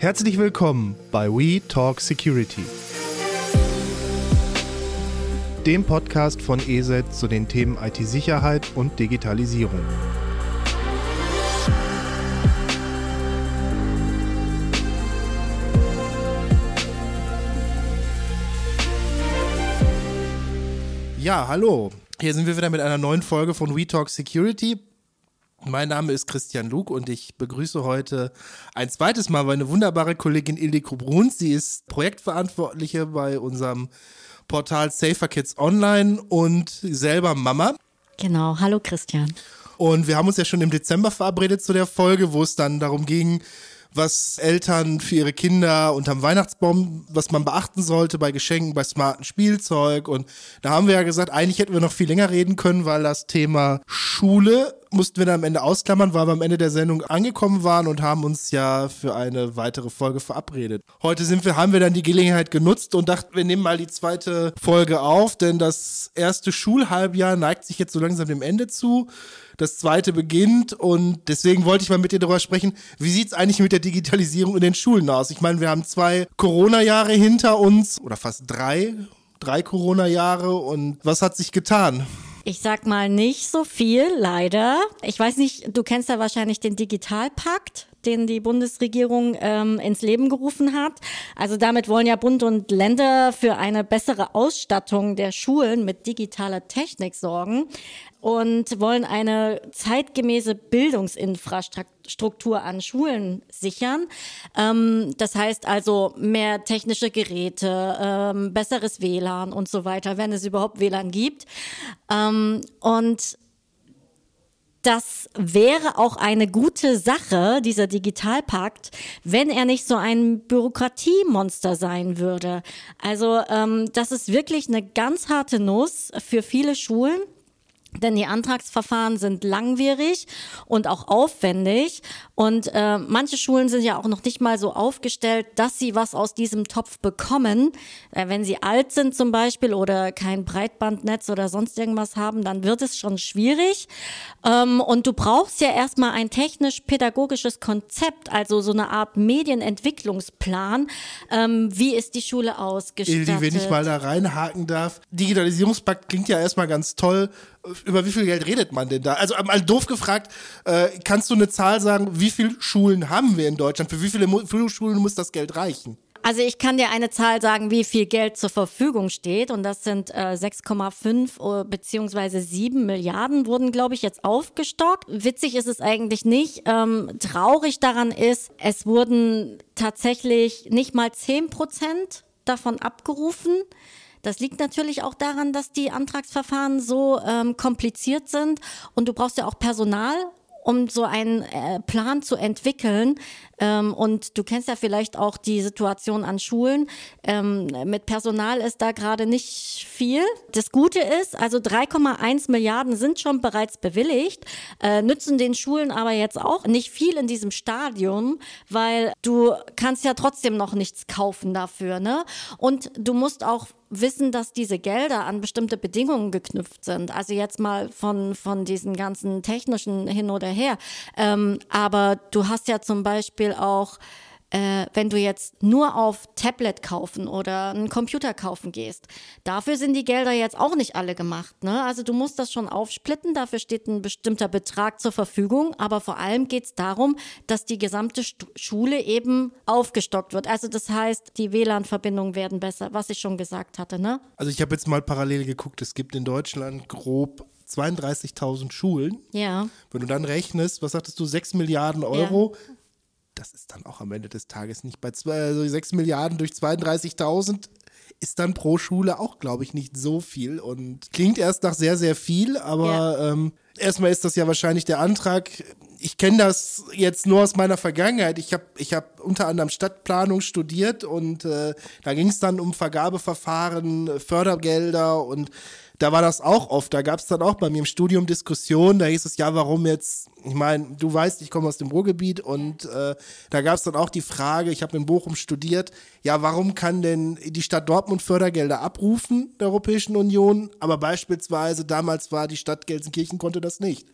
Herzlich willkommen bei We Talk Security, dem Podcast von ESET zu den Themen IT-Sicherheit und Digitalisierung. Ja, hallo. Hier sind wir wieder mit einer neuen Folge von We Talk Security. Mein Name ist Christian Luke und ich begrüße heute ein zweites Mal meine wunderbare Kollegin Ildiko Bruns. Sie ist Projektverantwortliche bei unserem Portal Safer Kids Online und selber Mama. Genau, hallo Christian. Und wir haben uns ja schon im Dezember verabredet zu der Folge, wo es dann darum ging, was Eltern für ihre Kinder unterm Weihnachtsbaum, was man beachten sollte bei Geschenken, bei smarten Spielzeug. Und da haben wir ja gesagt, eigentlich hätten wir noch viel länger reden können, weil das Thema Schule mussten wir dann am Ende ausklammern, weil wir am Ende der Sendung angekommen waren und haben uns ja für eine weitere Folge verabredet. Heute sind wir, haben wir dann die Gelegenheit genutzt und dachten, wir nehmen mal die zweite Folge auf, denn das erste Schulhalbjahr neigt sich jetzt so langsam dem Ende zu das zweite beginnt und deswegen wollte ich mal mit dir darüber sprechen, wie sieht es eigentlich mit der Digitalisierung in den Schulen aus? Ich meine, wir haben zwei Corona-Jahre hinter uns oder fast drei, drei Corona-Jahre und was hat sich getan? Ich sag mal nicht so viel, leider. Ich weiß nicht, du kennst ja wahrscheinlich den Digitalpakt den die Bundesregierung ähm, ins Leben gerufen hat. Also damit wollen ja Bund und Länder für eine bessere Ausstattung der Schulen mit digitaler Technik sorgen und wollen eine zeitgemäße Bildungsinfrastruktur an Schulen sichern. Ähm, das heißt also mehr technische Geräte, ähm, besseres WLAN und so weiter, wenn es überhaupt WLAN gibt. Ähm, und das wäre auch eine gute Sache, dieser Digitalpakt, wenn er nicht so ein Bürokratiemonster sein würde. Also ähm, das ist wirklich eine ganz harte Nuss für viele Schulen. Denn die Antragsverfahren sind langwierig und auch aufwendig. Und äh, manche Schulen sind ja auch noch nicht mal so aufgestellt, dass sie was aus diesem Topf bekommen. Äh, wenn sie alt sind zum Beispiel oder kein Breitbandnetz oder sonst irgendwas haben, dann wird es schon schwierig. Ähm, und du brauchst ja erstmal ein technisch-pädagogisches Konzept, also so eine Art Medienentwicklungsplan. Ähm, wie ist die Schule ausgestattet? Ildi, wenn ich mal da reinhaken darf. Digitalisierungspakt klingt ja erstmal ganz toll über wie viel Geld redet man denn da? Also mal doof gefragt, äh, kannst du eine Zahl sagen, wie viele Schulen haben wir in Deutschland? Für wie viele, Schulen muss das Geld reichen? Also ich kann dir eine Zahl sagen, wie viel Geld zur Verfügung steht und das sind äh, 6,5 beziehungsweise 7 Milliarden wurden, glaube ich, jetzt aufgestockt. Witzig ist es eigentlich nicht. Ähm, traurig daran ist, es wurden tatsächlich nicht mal 10 Prozent davon abgerufen. Das liegt natürlich auch daran, dass die Antragsverfahren so ähm, kompliziert sind und du brauchst ja auch Personal um so einen äh, Plan zu entwickeln. Ähm, und du kennst ja vielleicht auch die Situation an Schulen. Ähm, mit Personal ist da gerade nicht viel. Das Gute ist, also 3,1 Milliarden sind schon bereits bewilligt, äh, nützen den Schulen aber jetzt auch nicht viel in diesem Stadium, weil du kannst ja trotzdem noch nichts kaufen dafür. Ne? Und du musst auch wissen, dass diese Gelder an bestimmte Bedingungen geknüpft sind. Also jetzt mal von, von diesen ganzen technischen hin oder her. Ähm, aber du hast ja zum Beispiel auch äh, wenn du jetzt nur auf Tablet kaufen oder einen Computer kaufen gehst. Dafür sind die Gelder jetzt auch nicht alle gemacht. Ne? Also du musst das schon aufsplitten, dafür steht ein bestimmter Betrag zur Verfügung, aber vor allem geht es darum, dass die gesamte St Schule eben aufgestockt wird. Also das heißt, die WLAN-Verbindungen werden besser, was ich schon gesagt hatte. Ne? Also ich habe jetzt mal parallel geguckt, es gibt in Deutschland grob 32.000 Schulen. Ja. Wenn du dann rechnest, was sagtest du, 6 Milliarden Euro, ja das ist dann auch am Ende des Tages nicht bei zwei, also 6 Milliarden durch 32.000 ist dann pro Schule auch, glaube ich, nicht so viel und klingt erst nach sehr, sehr viel, aber ja. ähm, erstmal ist das ja wahrscheinlich der Antrag. Ich kenne das jetzt nur aus meiner Vergangenheit. Ich habe ich hab unter anderem Stadtplanung studiert und äh, da ging es dann um Vergabeverfahren, Fördergelder und da war das auch oft. Da gab es dann auch bei mir im Studium Diskussionen. Da hieß es, ja, warum jetzt, ich meine, du weißt, ich komme aus dem Ruhrgebiet und äh, da gab es dann auch die Frage, ich habe in Bochum studiert, ja, warum kann denn die Stadt Dortmund Fördergelder abrufen der Europäischen Union, aber beispielsweise damals war die Stadt Gelsenkirchen konnte das nicht.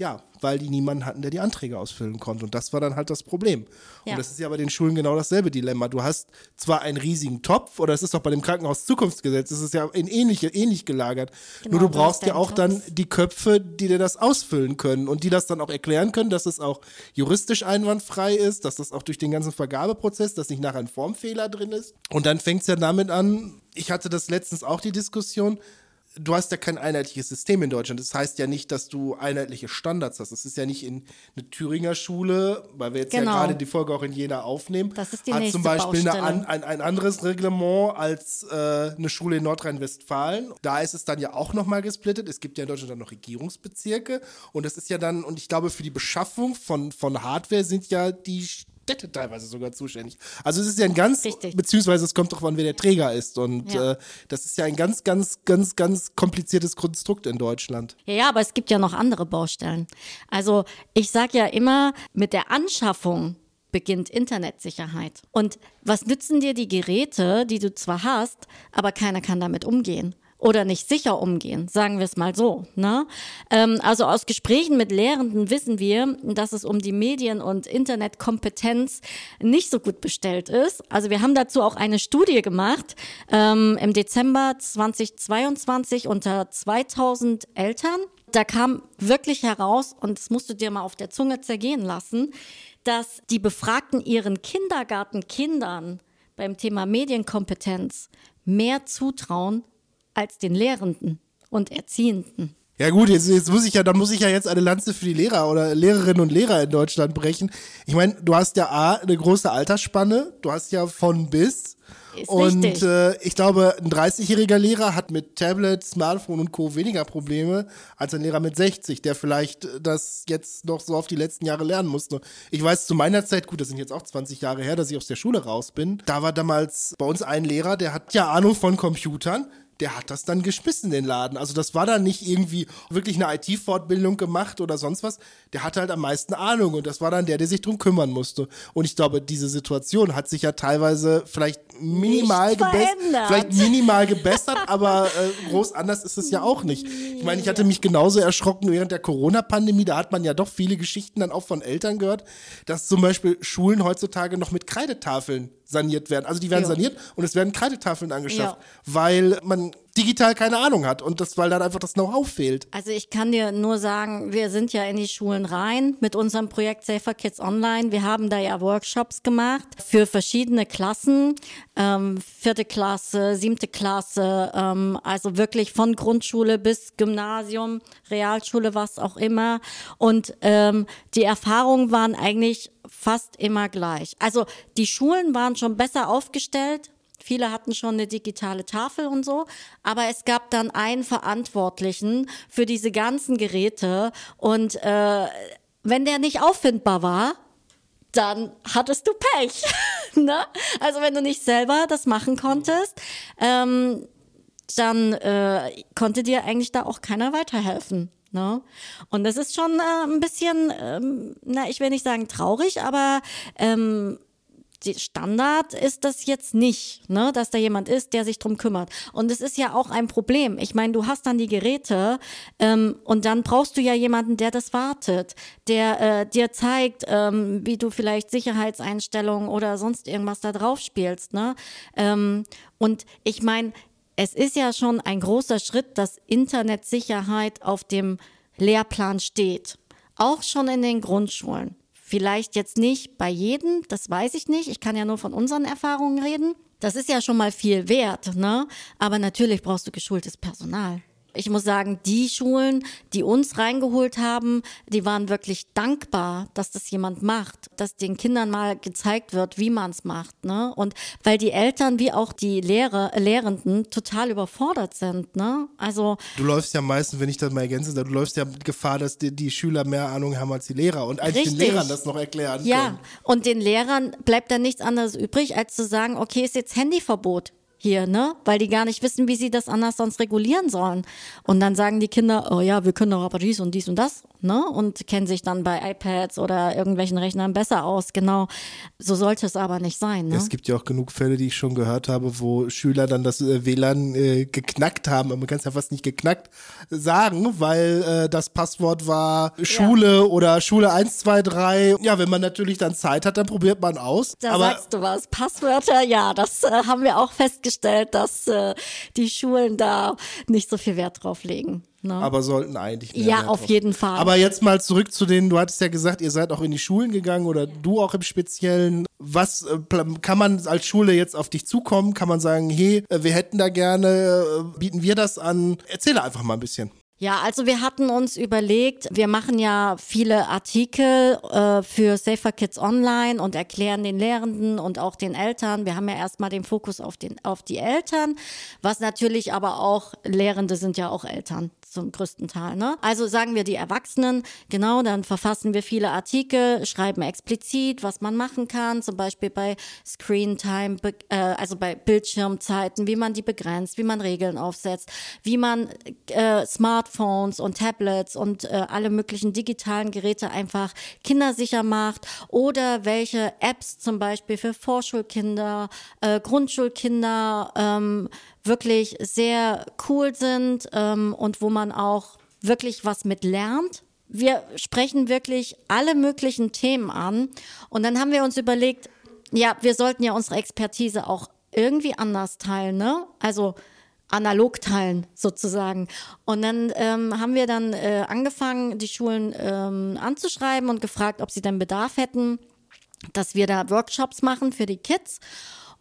Ja, weil die niemanden hatten, der die Anträge ausfüllen konnte. Und das war dann halt das Problem. Ja. Und das ist ja bei den Schulen genau dasselbe Dilemma. Du hast zwar einen riesigen Topf, oder es ist doch bei dem Krankenhaus Zukunftsgesetz, es ist ja in ähnliche, ähnlich gelagert. Genau, Nur du brauchst ja auch dann Topf. die Köpfe, die dir das ausfüllen können und die das dann auch erklären können, dass es auch juristisch einwandfrei ist, dass das auch durch den ganzen Vergabeprozess, dass nicht nachher ein Formfehler drin ist. Und dann fängt es ja damit an, ich hatte das letztens auch die Diskussion, du hast ja kein einheitliches System in Deutschland. Das heißt ja nicht, dass du einheitliche Standards hast. Das ist ja nicht in eine Thüringer Schule, weil wir jetzt Genau. ja gerade die Folge auch in Jena aufnehmen. Das ist die hat zum Beispiel eine, ein, ein anderes Reglement als äh, eine Schule in Nordrhein-Westfalen. Da ist es dann ja auch nochmal gesplittet. Es gibt ja in Deutschland dann noch Regierungsbezirke. Und das ist ja dann, und ich glaube, für die Beschaffung von, von Hardware sind ja die Städte teilweise sogar zuständig. Also es ist ja ein ganz, Richtig. beziehungsweise es kommt doch an, wer der Träger ist. Und Ja. äh, das ist ja ein ganz, ganz, ganz, ganz kompliziertes Konstrukt in Deutschland. Ja, ja, aber es gibt ja noch andere Baustellen. Also ich sage ja immer, mit der Anschaffung beginnt Internetsicherheit. Und was nützen dir die Geräte, die du zwar hast, aber keiner kann damit umgehen? Oder nicht sicher umgehen, sagen wir es mal so. Ne? Ähm, also aus Gesprächen mit Lehrenden wissen wir, dass es um die Medien- und Internetkompetenz nicht so gut bestellt ist. Also wir haben dazu auch eine Studie gemacht ähm, im Dezember 2022 unter 2000 Eltern. Da kam wirklich heraus, und das musst du dir mal auf der Zunge zergehen lassen, dass die Befragten ihren Kindergartenkindern beim Thema Medienkompetenz mehr zutrauen als den Lehrenden und Erziehenden. Ja gut, jetzt, jetzt muss ich ja, dann muss ich ja jetzt eine Lanze für die Lehrer oder Lehrerinnen und Lehrer in Deutschland brechen. Ich meine, du hast ja A, eine große Altersspanne, du hast ja von bis. Ist und richtig. äh, ich glaube, ein 30-jähriger Lehrer hat mit Tablet, Smartphone und Co. weniger Probleme als ein Lehrer mit 60, der vielleicht das jetzt noch so auf die letzten Jahre lernen musste. Ich weiß zu meiner Zeit, gut, das sind jetzt auch 20 Jahre her, dass ich aus der Schule raus bin. Da war damals bei uns ein Lehrer, der hat ja Ahnung von Computern der hat das dann geschmissen, den Laden. Also das war dann nicht irgendwie wirklich eine IT-Fortbildung gemacht oder sonst was. Der hatte halt am meisten Ahnung und das war dann der, der sich drum kümmern musste. Und ich glaube, diese Situation hat sich ja teilweise vielleicht minimal gebessert, vielleicht minimal gebessert, aber äh, groß anders ist es ja auch nicht. Ich meine, ich hatte mich genauso erschrocken während der Corona-Pandemie. Da hat man ja doch viele Geschichten dann auch von Eltern gehört, dass zum Beispiel Schulen heutzutage noch mit Kreidetafeln saniert werden. Also die werden Ja. saniert und es werden Kreidetafeln angeschafft, Ja. weil man digital keine Ahnung hat und das, weil dann einfach das Know-how fehlt. Also ich kann dir nur sagen, wir sind ja in die Schulen rein mit unserem Projekt Safer Kids Online. Wir haben da ja Workshops gemacht für verschiedene Klassen, ähm, vierte Klasse, siebte Klasse, ähm, also wirklich von Grundschule bis Gymnasium, Realschule, was auch immer. Und ähm, die Erfahrungen waren eigentlich fast immer gleich. Also die Schulen waren schon besser aufgestellt, Viele hatten schon eine digitale Tafel und so, aber es gab dann einen Verantwortlichen für diese ganzen Geräte und äh, wenn der nicht auffindbar war, dann hattest du Pech. ne? Also wenn du nicht selber das machen konntest, ähm, dann äh, konnte dir eigentlich da auch keiner weiterhelfen. Ne? Und das ist schon äh, ein bisschen, ähm, na, ich will nicht sagen traurig, aber ähm, Standard ist das jetzt nicht, ne, dass da jemand ist, der sich drum kümmert. Und es ist ja auch ein Problem. Ich meine, du hast dann die Geräte ähm, und dann brauchst du ja jemanden, der das wartet, der äh, dir zeigt, ähm, wie du vielleicht Sicherheitseinstellungen oder sonst irgendwas da drauf spielst. Ne? Ähm, und ich meine, es ist ja schon ein großer Schritt, dass Internetsicherheit auf dem Lehrplan steht. Auch schon in den Grundschulen. Vielleicht jetzt nicht bei jedem, das weiß ich nicht. Ich kann ja nur von unseren Erfahrungen reden. Das ist ja schon mal viel wert, ne? Aber natürlich brauchst du geschultes Personal. Ich muss sagen, die Schulen, die uns reingeholt haben, die waren wirklich dankbar, dass das jemand macht, dass den Kindern mal gezeigt wird, wie man es macht, ne? Und weil die Eltern wie auch die Lehrer, äh, Lehrenden total überfordert sind, ne? Also Du läufst ja meistens, wenn ich das mal ergänze, du läufst ja Gefahr, dass die, die Schüler mehr Ahnung haben als die Lehrer und eigentlich den Richtig. Lehrern das noch erklären Ja, können. und den Lehrern bleibt dann nichts anderes übrig, als zu sagen, okay, ist jetzt Handyverbot. Hier, ne? Weil die gar nicht wissen, wie sie das anders sonst regulieren sollen. Und dann sagen die Kinder, oh ja, wir können doch aber dies und dies und das, ne? Und kennen sich dann bei iPads oder irgendwelchen Rechnern besser aus. Genau. So sollte es aber nicht sein, ne? Es gibt ja auch genug Fälle, die ich schon gehört habe, wo Schüler dann das äh, WLAN äh, geknackt haben. Man kann es ja fast nicht geknackt sagen, weil äh, das Passwort war Schule ja. oder Schule 123. Ja, wenn man natürlich dann Zeit hat, dann probiert man aus. Da aber sagst du was. Passwörter, ja, das äh, haben wir auch festgestellt festgestellt, dass äh, die Schulen da nicht so viel Wert drauf legen. Ne? Aber sollten eigentlich. Mehr ja, Wert auf drauf. jeden Fall. Aber jetzt mal zurück zu denen, du hattest ja gesagt, ihr seid auch in die Schulen gegangen oder du auch im Speziellen. Was äh, kann man als Schule jetzt auf dich zukommen? Kann man sagen, hey, äh, wir hätten da gerne, äh, bieten wir das an? Erzähle einfach mal ein bisschen. Ja, also wir hatten uns überlegt, wir machen ja viele Artikel äh, für Safer Kids Online und erklären den Lehrenden und auch den Eltern. Wir haben ja erstmal den Fokus auf, den, auf die Eltern, was natürlich aber auch, Lehrende sind ja auch Eltern zum größten Teil. Ne? Also sagen wir die Erwachsenen, genau, dann verfassen wir viele Artikel, schreiben explizit, was man machen kann, zum Beispiel bei Screen Time, äh, also bei Bildschirmzeiten, wie man die begrenzt, wie man Regeln aufsetzt, wie man äh, Smartphones und Tablets und äh, alle möglichen digitalen Geräte einfach kindersicher macht oder welche Apps zum Beispiel für Vorschulkinder, äh, Grundschulkinder, ähm, wirklich sehr cool sind ähm, und wo man auch wirklich was mit lernt. Wir sprechen wirklich alle möglichen Themen an und dann haben wir uns überlegt, ja, wir sollten ja unsere Expertise auch irgendwie anders teilen, ne? Also analog teilen sozusagen. Und dann ähm, haben wir dann äh, angefangen, die Schulen ähm, anzuschreiben und gefragt, ob sie denn Bedarf hätten, dass wir da Workshops machen für die Kids.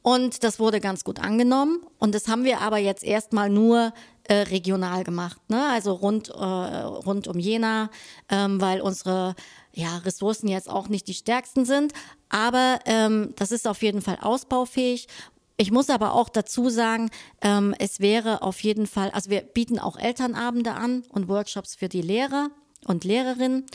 Und das wurde ganz gut angenommen. Und das haben wir aber jetzt erstmal nur äh, regional gemacht, ne? also rund, äh, rund um Jena, ähm, weil unsere ja, Ressourcen jetzt auch nicht die stärksten sind. Aber ähm, das ist auf jeden Fall ausbaufähig. Ich muss aber auch dazu sagen, ähm, es wäre auf jeden Fall, also wir bieten auch Elternabende an und Workshops für die Lehrer und Lehrerinnen.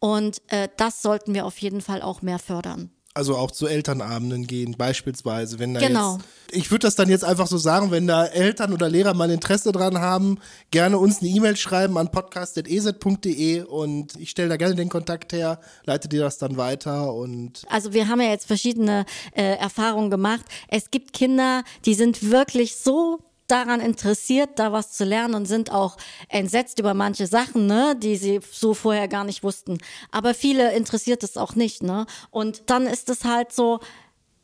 Und äh, das sollten wir auf jeden Fall auch mehr fördern also auch zu Elternabenden gehen, beispielsweise. Wenn da genau. Jetzt, ich würde das dann jetzt einfach so sagen, wenn da Eltern oder Lehrer mal Interesse dran haben, gerne uns eine E-Mail schreiben an podcast.ez.de und ich stelle da gerne den Kontakt her, leite dir das dann weiter und. Also wir haben ja jetzt verschiedene äh, Erfahrungen gemacht. Es gibt Kinder, die sind wirklich so daran interessiert, da was zu lernen und sind auch entsetzt über manche Sachen, ne, die sie so vorher gar nicht wussten. Aber viele interessiert es auch nicht, ne? Und dann ist es halt so,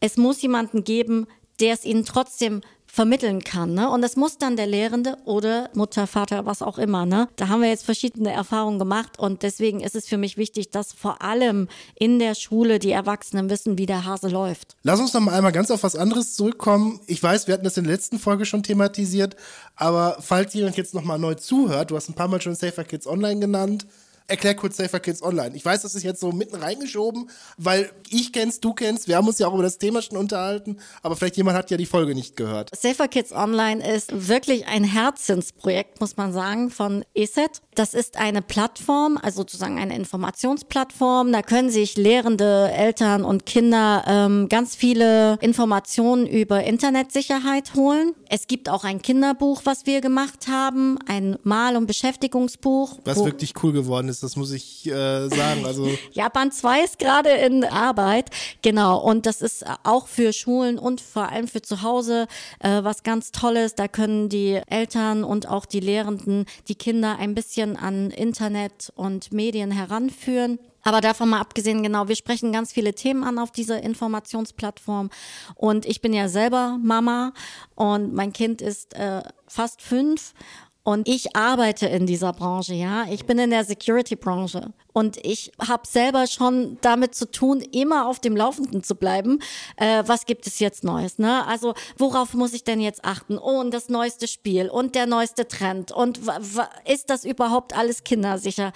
es muss jemanden geben, der es ihnen trotzdem vermitteln kann. Ne? Und das muss dann der Lehrende oder Mutter, Vater, was auch immer. Ne? Da haben wir jetzt verschiedene Erfahrungen gemacht und deswegen ist es für mich wichtig, dass vor allem in der Schule die Erwachsenen wissen, wie der Hase läuft. Lass uns noch mal einmal ganz auf was anderes zurückkommen. Ich weiß, wir hatten das in der letzten Folge schon thematisiert, aber falls jemand jetzt noch mal neu zuhört, du hast ein paar Mal schon Safer Kids Online genannt, erklär kurz Safer Kids Online. Ich weiß, das ist jetzt so mitten reingeschoben, weil ich kenn's, du kennst, wir haben uns ja auch über das Thema schon unterhalten, aber vielleicht jemand hat ja die Folge nicht gehört. Safer Kids Online ist wirklich ein Herzensprojekt, muss man sagen, von ESET. Das ist eine Plattform, also sozusagen eine Informationsplattform. Da können sich Lehrende, Eltern und Kinder ähm, ganz viele Informationen über Internetsicherheit holen. Es gibt auch ein Kinderbuch, was wir gemacht haben, ein Mal- und Beschäftigungsbuch. Was wirklich cool geworden ist das muss ich äh, sagen. Also ja, Band 2 ist gerade in Arbeit, genau. Und das ist auch für Schulen und vor allem für zu Hause äh, was ganz Tolles. Da können die Eltern und auch die Lehrenden die Kinder ein bisschen an Internet und Medien heranführen. Aber davon mal abgesehen, genau, wir sprechen ganz viele Themen an auf dieser Informationsplattform. Und ich bin ja selber Mama und mein Kind ist äh, fast fünf und ich arbeite in dieser Branche, ja. Ich bin in der Security-Branche. Und ich habe selber schon damit zu tun, immer auf dem Laufenden zu bleiben. Äh, was gibt es jetzt Neues? Ne? Also worauf muss ich denn jetzt achten? Oh, und das neueste Spiel und der neueste Trend. Und ist das überhaupt alles kindersicher?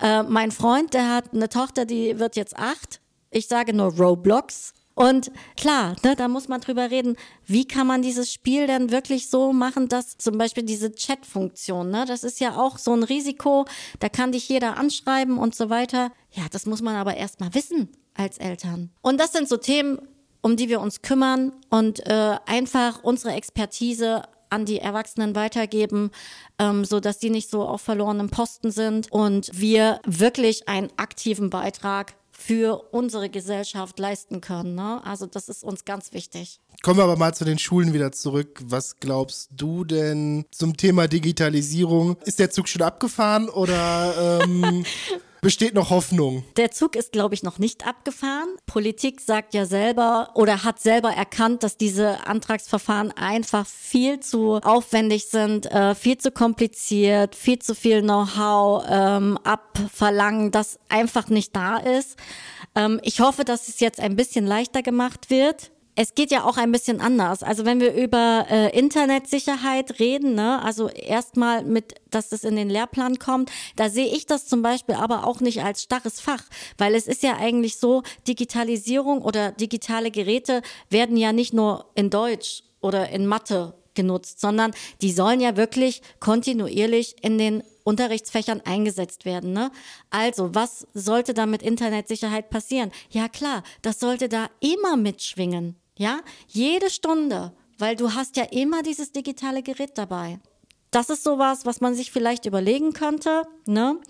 Äh, mein Freund, der hat eine Tochter, die wird jetzt acht. Ich sage nur Roblox. Und klar, ne, da muss man drüber reden, wie kann man dieses Spiel denn wirklich so machen, dass zum Beispiel diese Chat-Funktion, ne, das ist ja auch so ein Risiko, da kann dich jeder anschreiben und so weiter. Ja, das muss man aber erstmal wissen als Eltern. Und das sind so Themen, um die wir uns kümmern und äh, einfach unsere Expertise an die Erwachsenen weitergeben, ähm, so dass die nicht so auf verlorenem Posten sind und wir wirklich einen aktiven Beitrag für unsere Gesellschaft leisten können. Ne? Also das ist uns ganz wichtig. Kommen wir aber mal zu den Schulen wieder zurück. Was glaubst du denn zum Thema Digitalisierung? Ist der Zug schon abgefahren oder ähm, besteht noch Hoffnung? Der Zug ist, glaube ich, noch nicht abgefahren. Politik sagt ja selber oder hat selber erkannt, dass diese Antragsverfahren einfach viel zu aufwendig sind, äh, viel zu kompliziert, viel zu viel Know-how ähm, abverlangen, das einfach nicht da ist. Ähm, ich hoffe, dass es jetzt ein bisschen leichter gemacht wird es geht ja auch ein bisschen anders. Also wenn wir über äh, Internetsicherheit reden, ne, also erstmal mit, dass das in den Lehrplan kommt, da sehe ich das zum Beispiel aber auch nicht als starres Fach, weil es ist ja eigentlich so, Digitalisierung oder digitale Geräte werden ja nicht nur in Deutsch oder in Mathe genutzt, sondern die sollen ja wirklich kontinuierlich in den Unterrichtsfächern eingesetzt werden. Ne? Also, was sollte da mit Internetsicherheit passieren? Ja klar, das sollte da immer mitschwingen. Ja, jede Stunde, weil du hast ja immer dieses digitale Gerät dabei. Das ist sowas, was man sich vielleicht überlegen könnte. Ne?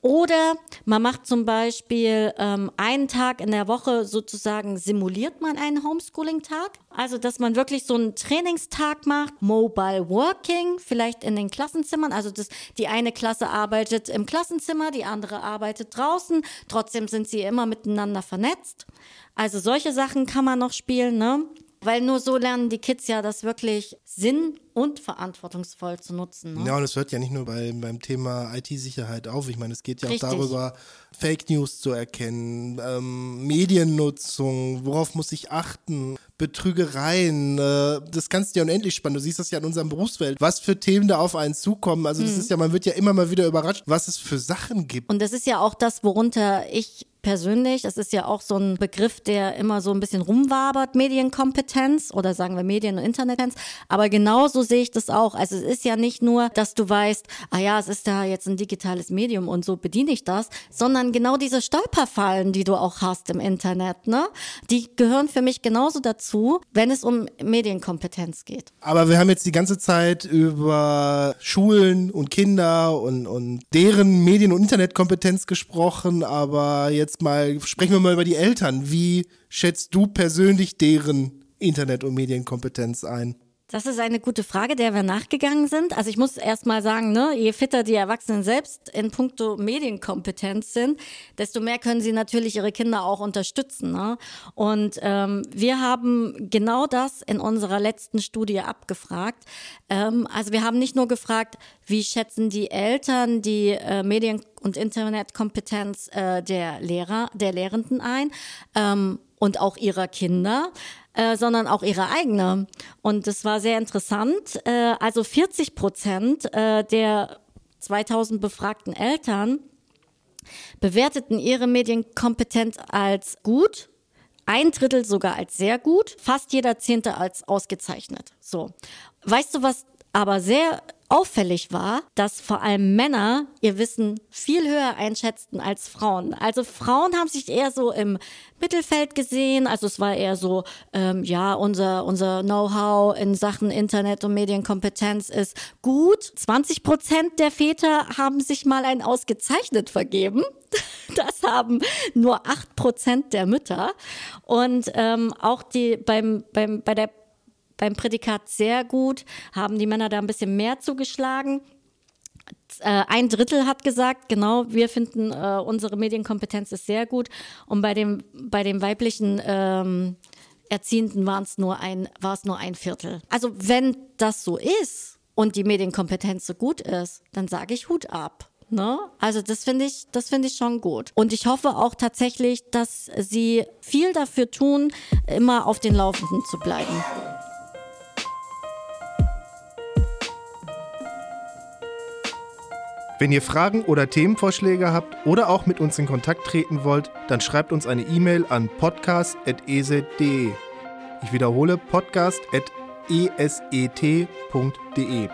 Oder man macht zum Beispiel ähm, einen Tag in der Woche sozusagen, simuliert man einen Homeschooling-Tag. Also, dass man wirklich so einen Trainingstag macht, Mobile Working, vielleicht in den Klassenzimmern. Also, das, die eine Klasse arbeitet im Klassenzimmer, die andere arbeitet draußen. Trotzdem sind sie immer miteinander vernetzt. Also solche Sachen kann man noch spielen, ne? Weil nur so lernen die Kids ja das wirklich sinn- und verantwortungsvoll zu nutzen. Ne? Ja, und es hört ja nicht nur bei, beim Thema IT-Sicherheit auf. Ich meine, es geht ja Richtig. auch darüber, Fake News zu erkennen, ähm, Mediennutzung, worauf muss ich achten, Betrügereien. Äh, das kannst du ja unendlich spannen. Du siehst das ja in unserem Berufsfeld, was für Themen da auf einen zukommen. Also das hm. ist ja, man wird ja immer mal wieder überrascht, was es für Sachen gibt. Und das ist ja auch das, worunter ich persönlich. Das ist ja auch so ein Begriff, der immer so ein bisschen rumwabert, Medienkompetenz oder sagen wir Medien- und Internetkompetenz. Aber genauso sehe ich das auch. Also es ist ja nicht nur, dass du weißt, ah ja, es ist da jetzt ein digitales Medium und so bediene ich das, sondern genau diese Stolperfallen, die du auch hast im Internet, ne? Die gehören für mich genauso dazu, wenn es um Medienkompetenz geht. Aber wir haben jetzt die ganze Zeit über Schulen und Kinder und, und deren Medien- und Internetkompetenz gesprochen, aber jetzt jetzt mal, sprechen wir mal über die Eltern. Wie schätzt du persönlich deren Internet- und Medienkompetenz ein? Das ist eine gute Frage, der wir nachgegangen sind. Also ich muss erst mal sagen, ne, je fitter die Erwachsenen selbst in puncto Medienkompetenz sind, desto mehr können sie natürlich ihre Kinder auch unterstützen. Ne? Und ähm, wir haben genau das in unserer letzten Studie abgefragt. Ähm, also wir haben nicht nur gefragt, wie schätzen die Eltern die äh, Medien- und Internetkompetenz äh, der Lehrer, der Lehrenden ein ähm, und auch ihrer Kinder, äh, sondern auch ihre eigene. Und das war sehr interessant. Äh, also 40 Prozent äh, der 2000 befragten Eltern bewerteten ihre Medienkompetenz als gut, ein Drittel sogar als sehr gut, fast jeder Zehnte als ausgezeichnet. So. Weißt du, was aber sehr auffällig war, dass vor allem Männer ihr Wissen viel höher einschätzten als Frauen. Also Frauen haben sich eher so im Mittelfeld gesehen. Also es war eher so, ähm, ja, unser, unser Know-how in Sachen Internet und Medienkompetenz ist gut. 20 Prozent der Väter haben sich mal ein ausgezeichnet vergeben. Das haben nur 8 Prozent der Mütter. Und ähm, auch die beim, beim, bei der beim Prädikat sehr gut, haben die Männer da ein bisschen mehr zugeschlagen. Äh, ein Drittel hat gesagt, genau, wir finden äh, unsere Medienkompetenz ist sehr gut. Und bei dem, bei dem weiblichen ähm, Erziehenden war es nur ein, nur ein Viertel. Also wenn das so ist und die Medienkompetenz so gut ist, dann sage ich Hut ab. Ne? Also das finde ich, das finde ich schon gut. Und ich hoffe auch tatsächlich, dass sie viel dafür tun, immer auf den Laufenden zu bleiben. Wenn ihr Fragen oder Themenvorschläge habt oder auch mit uns in Kontakt treten wollt, dann schreibt uns eine E-Mail an podcast.eset.de. Ich wiederhole podcast.eset.de.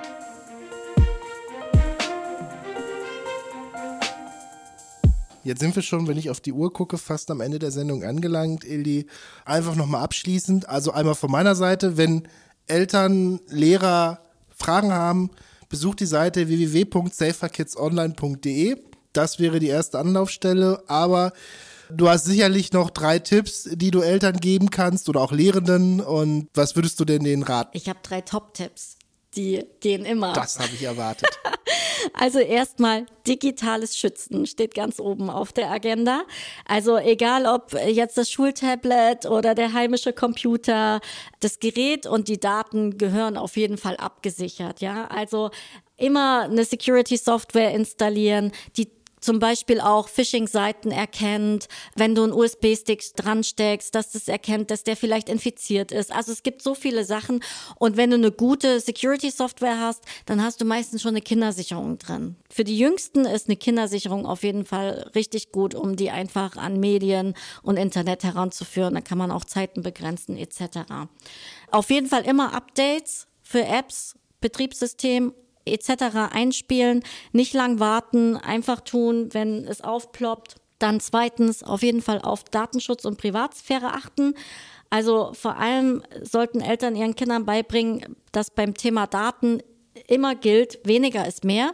jetzt sind wir schon, wenn ich auf die Uhr gucke, fast am Ende der Sendung angelangt, Ildi. Einfach nochmal abschließend, also einmal von meiner Seite, wenn Eltern, Lehrer Fragen haben, besucht die Seite www.saferkidsonline.de. Das wäre die erste Anlaufstelle, aber du hast sicherlich noch drei Tipps, die du Eltern geben kannst oder auch Lehrenden. Und was würdest du denn denen raten? Ich habe drei Top-Tipps. Die gehen immer. Das habe ich erwartet. Also erstmal digitales Schützen steht ganz oben auf der Agenda. Also egal ob jetzt das Schultablet oder der heimische Computer, das Gerät und die Daten gehören auf jeden Fall abgesichert. Ja, also immer eine Security Software installieren, die zum Beispiel auch Phishing-Seiten erkennt, wenn du einen USB-Stick dran steckst, dass das erkennt, dass der vielleicht infiziert ist. Also es gibt so viele Sachen. Und wenn du eine gute Security-Software hast, dann hast du meistens schon eine Kindersicherung drin. Für die Jüngsten ist eine Kindersicherung auf jeden Fall richtig gut, um die einfach an Medien und Internet heranzuführen. Da kann man auch Zeiten begrenzen etc. Auf jeden Fall immer Updates für Apps, Betriebssystem etc. einspielen, nicht lang warten, einfach tun, wenn es aufploppt. Dann zweitens auf jeden Fall auf Datenschutz und Privatsphäre achten. Also vor allem sollten Eltern ihren Kindern beibringen, dass beim Thema Daten immer gilt, weniger ist mehr.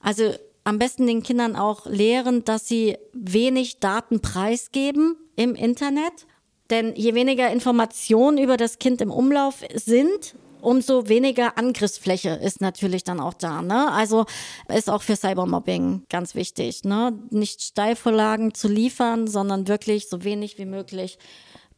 Also am besten den Kindern auch lehren, dass sie wenig Daten preisgeben im Internet. Denn je weniger Informationen über das Kind im Umlauf sind, umso weniger Angriffsfläche ist natürlich dann auch da. Ne? Also ist auch für Cybermobbing ganz wichtig, ne? nicht Steilvorlagen zu liefern, sondern wirklich so wenig wie möglich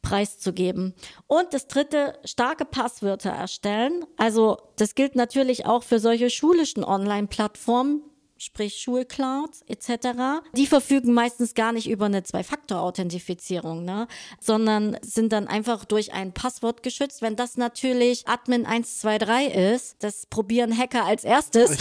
preiszugeben. Und das dritte, starke Passwörter erstellen. Also das gilt natürlich auch für solche schulischen Online-Plattformen, sprich Schulclouds etc., die verfügen meistens gar nicht über eine Zwei-Faktor-Authentifizierung, ne? sondern sind dann einfach durch ein Passwort geschützt. Wenn das natürlich Admin 123 ist, das probieren Hacker als erstes.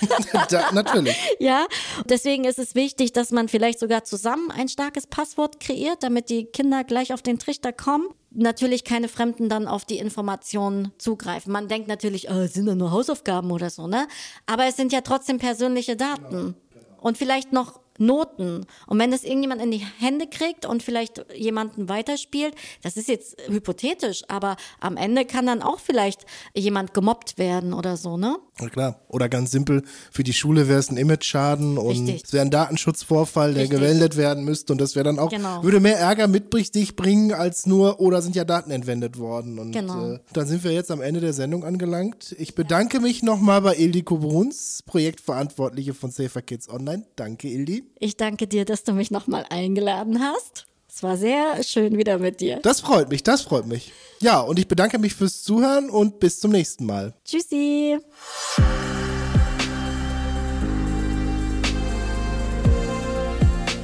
da, natürlich. Ja, deswegen ist es wichtig, dass man vielleicht sogar zusammen ein starkes Passwort kreiert, damit die Kinder gleich auf den Trichter kommen natürlich keine Fremden dann auf die Informationen zugreifen. Man denkt natürlich, oh, sind da nur Hausaufgaben oder so, ne? Aber es sind ja trotzdem persönliche Daten. Und vielleicht noch Noten. Und wenn das irgendjemand in die Hände kriegt und vielleicht jemanden weiterspielt, das ist jetzt hypothetisch, aber am Ende kann dann auch vielleicht jemand gemobbt werden oder so, ne? Na klar. Oder ganz simpel, für die Schule wäre es ein Image-Schaden und es wäre ein Datenschutzvorfall, der Richtig. gewendet werden müsste und das wäre dann auch, genau. würde mehr Ärger mit sich bringen als nur, oder sind ja Daten entwendet worden. Und genau. äh, dann sind wir jetzt am Ende der Sendung angelangt. Ich bedanke mich nochmal bei Ildiko Bruns, Projektverantwortliche von Safer Kids Online. Danke, Ildi. Ich danke dir, dass du mich nochmal eingeladen hast. Es war sehr schön wieder mit dir. Das freut mich, das freut mich. Ja, und ich bedanke mich fürs Zuhören und bis zum nächsten Mal. Tschüssi.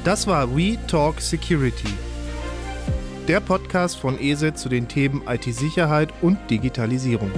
Das war We Talk Security. Der Podcast von ESE zu den Themen IT-Sicherheit und Digitalisierung.